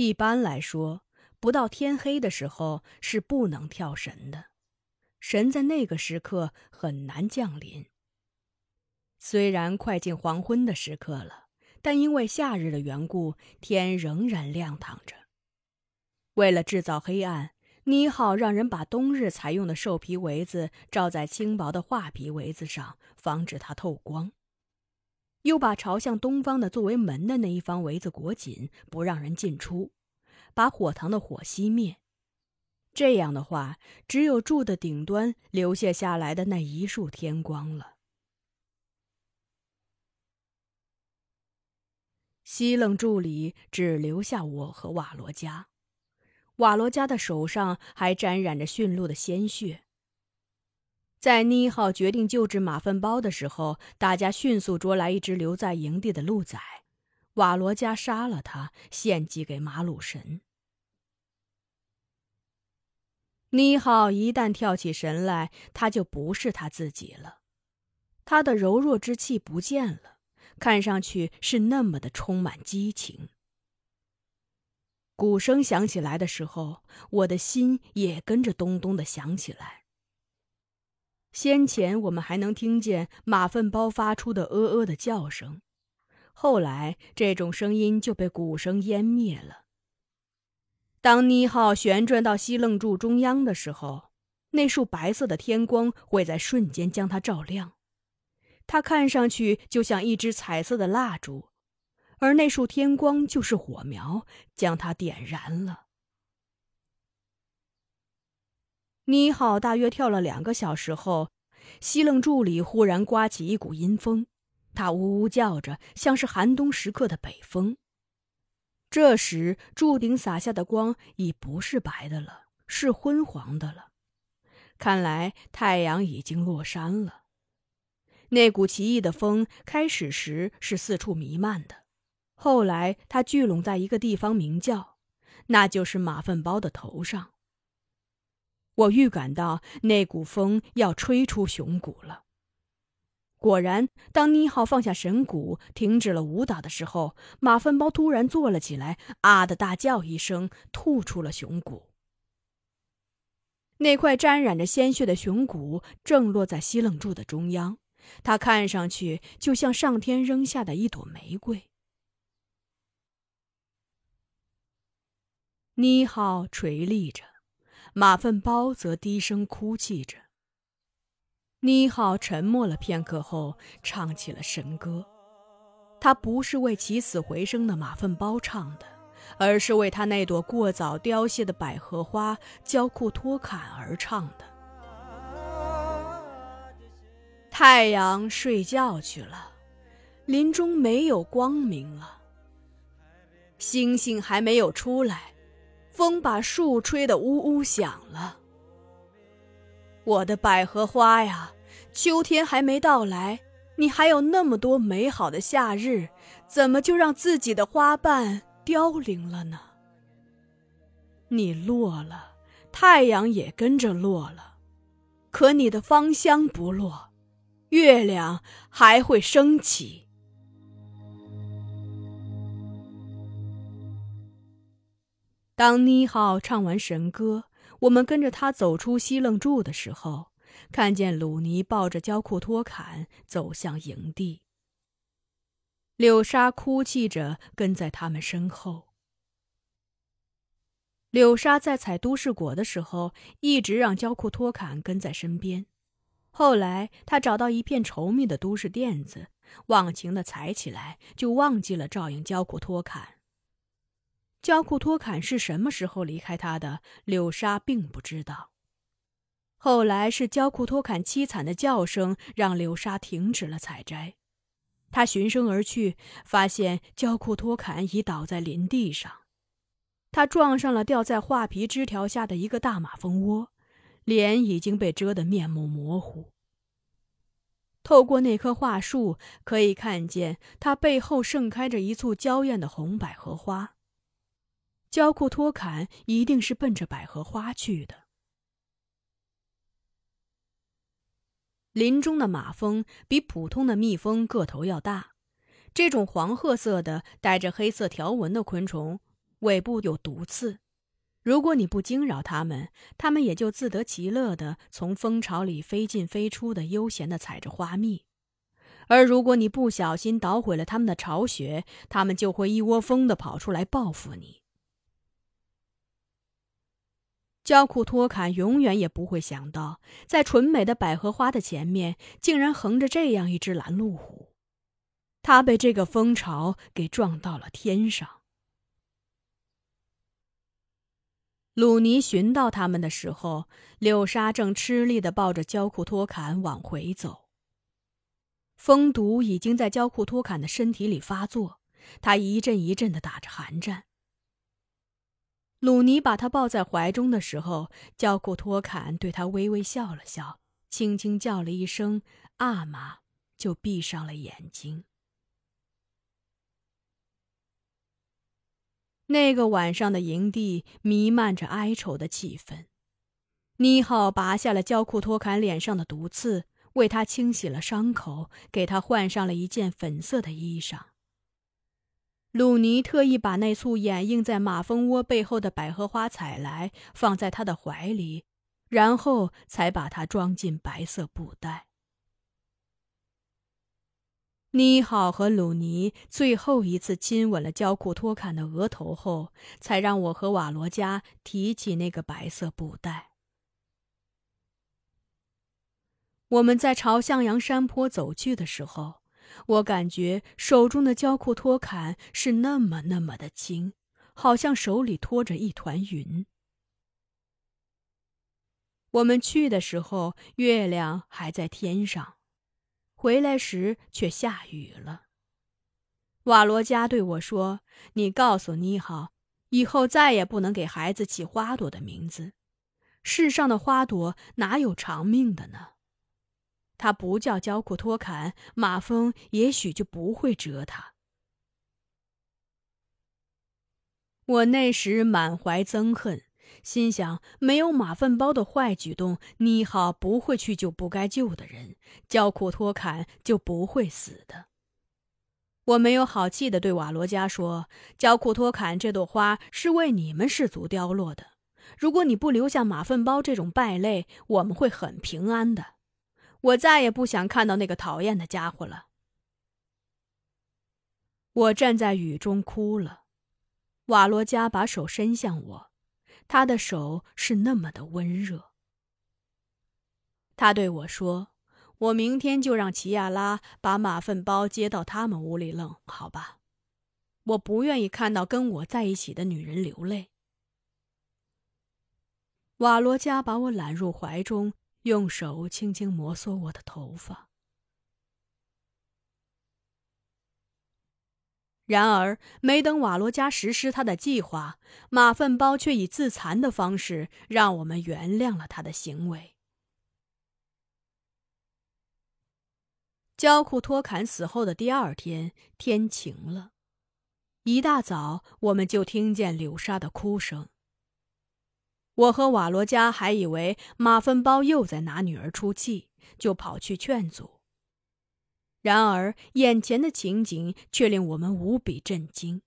一般来说，不到天黑的时候是不能跳神的，神在那个时刻很难降临。虽然快进黄昏的时刻了，但因为夏日的缘故，天仍然亮堂着。为了制造黑暗，妮浩让人把冬日采用的兽皮围子罩在轻薄的画皮围子上，防止它透光。又把朝向东方的作为门的那一方围子裹紧，不让人进出，把火塘的火熄灭。这样的话，只有柱的顶端留下下来的那一束天光了。西楞柱里只留下我和瓦罗加，瓦罗加的手上还沾染着驯鹿的鲜血。在妮浩决定救治马粪包的时候，大家迅速捉来一只留在营地的鹿仔，瓦罗加杀了它，献祭给马鲁神。妮浩一旦跳起神来，他就不是他自己了，他的柔弱之气不见了，看上去是那么的充满激情。鼓声响起来的时候，我的心也跟着咚咚的响起来。先前我们还能听见马粪包发出的呃呃的叫声，后来这种声音就被鼓声湮灭了。当妮号旋转到西楞柱中央的时候，那束白色的天光会在瞬间将它照亮，它看上去就像一支彩色的蜡烛，而那束天光就是火苗，将它点燃了。妮好大约跳了两个小时后，西楞柱里忽然刮起一股阴风，它呜呜叫着，像是寒冬时刻的北风。这时柱顶洒下的光已不是白的了，是昏黄的了。看来太阳已经落山了。那股奇异的风开始时是四处弥漫的，后来它聚拢在一个地方鸣叫，那就是马粪包的头上。我预感到那股风要吹出熊谷了。果然，当妮浩放下神鼓，停止了舞蹈的时候，马粪包突然坐了起来，啊的大叫一声，吐出了熊骨。那块沾染着鲜血的熊骨正落在西冷柱的中央，它看上去就像上天扔下的一朵玫瑰。妮浩垂立着。马粪包则低声哭泣着。妮浩沉默了片刻后，唱起了神歌。他不是为起死回生的马粪包唱的，而是为他那朵过早凋谢的百合花焦库托坎而唱的。太阳睡觉去了，林中没有光明了。星星还没有出来。风把树吹得呜呜响了。我的百合花呀，秋天还没到来，你还有那么多美好的夏日，怎么就让自己的花瓣凋零了呢？你落了，太阳也跟着落了，可你的芳香不落，月亮还会升起。当妮浩唱完神歌，我们跟着他走出西楞柱的时候，看见鲁尼抱着焦库托坎走向营地。柳莎哭泣着跟在他们身后。柳莎在采都市果的时候，一直让焦库托坎跟在身边。后来，他找到一片稠密的都市垫子，忘情的踩起来，就忘记了照应焦库托坎。焦库托坎是什么时候离开他的？柳莎并不知道。后来是焦库托坎凄惨的叫声让柳莎停止了采摘。他循声而去，发现焦库托坎已倒在林地上。他撞上了吊在画皮枝条下的一个大马蜂窝，脸已经被遮得面目模糊。透过那棵桦树，可以看见它背后盛开着一簇娇艳的红百合花。焦库托坎一定是奔着百合花去的。林中的马蜂比普通的蜜蜂个头要大，这种黄褐色的带着黑色条纹的昆虫，尾部有毒刺。如果你不惊扰它们，它们也就自得其乐的从蜂巢里飞进飞出的悠闲的采着花蜜；而如果你不小心捣毁了它们的巢穴，它们就会一窝蜂的跑出来报复你。焦库托坎永远也不会想到，在纯美的百合花的前面，竟然横着这样一只拦路虎。他被这个蜂巢给撞到了天上。鲁尼寻到他们的时候，柳沙正吃力的抱着焦库托坎往回走。蜂毒已经在焦库托坎的身体里发作，他一阵一阵的打着寒战。鲁尼把他抱在怀中的时候，焦库托坎对他微微笑了笑，轻轻叫了一声“阿玛”，就闭上了眼睛。那个晚上的营地弥漫着哀愁的气氛。尼浩拔下了焦库托坎脸上的毒刺，为他清洗了伤口，给他换上了一件粉色的衣裳。鲁尼特意把那簇掩映在马蜂窝背后的百合花采来，放在他的怀里，然后才把它装进白色布袋。妮好和鲁尼最后一次亲吻了焦库托坎的额头后，才让我和瓦罗加提起那个白色布袋。我们在朝向阳山坡走去的时候。我感觉手中的胶库托坎是那么那么的轻，好像手里托着一团云。我们去的时候，月亮还在天上，回来时却下雨了。瓦罗加对我说：“你告诉妮好，以后再也不能给孩子起花朵的名字。世上的花朵哪有长命的呢？”他不叫焦库托坎，马蜂也许就不会蛰他。我那时满怀憎恨，心想：没有马粪包的坏举动，妮好不会去救不该救的人，焦库托坎就不会死的。我没有好气的对瓦罗加说：“焦库托坎这朵花是为你们氏族凋落的，如果你不留下马粪包这种败类，我们会很平安的。”我再也不想看到那个讨厌的家伙了。我站在雨中哭了。瓦罗加把手伸向我，他的手是那么的温热。他对我说：“我明天就让齐亚拉把马粪包接到他们屋里扔，好吧？我不愿意看到跟我在一起的女人流泪。”瓦罗加把我揽入怀中。用手轻轻摩挲我的头发。然而，没等瓦罗加实施他的计划，马粪包却以自残的方式让我们原谅了他的行为。焦库托坎死后的第二天，天晴了，一大早我们就听见柳沙的哭声。我和瓦罗加还以为马粪包又在拿女儿出气，就跑去劝阻。然而，眼前的情景却令我们无比震惊。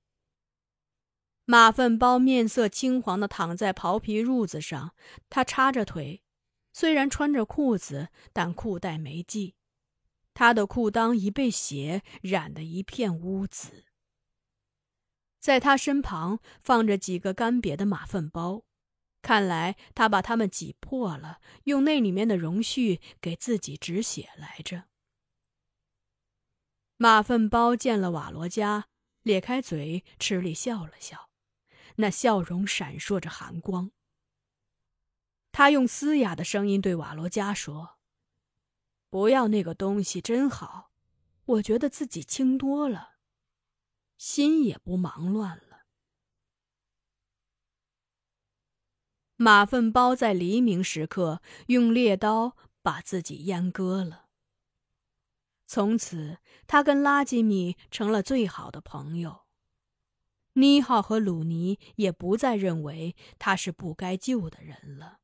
马粪包面色青黄的躺在刨皮褥子上，他叉着腿，虽然穿着裤子，但裤带没系，他的裤裆已被血染得一片乌紫。在他身旁放着几个干瘪的马粪包。看来他把它们挤破了，用那里面的绒絮给自己止血来着。马粪包见了瓦罗加，咧开嘴，吃力笑了笑，那笑容闪烁着寒光。他用嘶哑的声音对瓦罗加说：“不要那个东西真好，我觉得自己轻多了，心也不忙乱了。”马粪包在黎明时刻用猎刀把自己阉割了。从此，他跟拉吉米成了最好的朋友。尼浩和鲁尼也不再认为他是不该救的人了。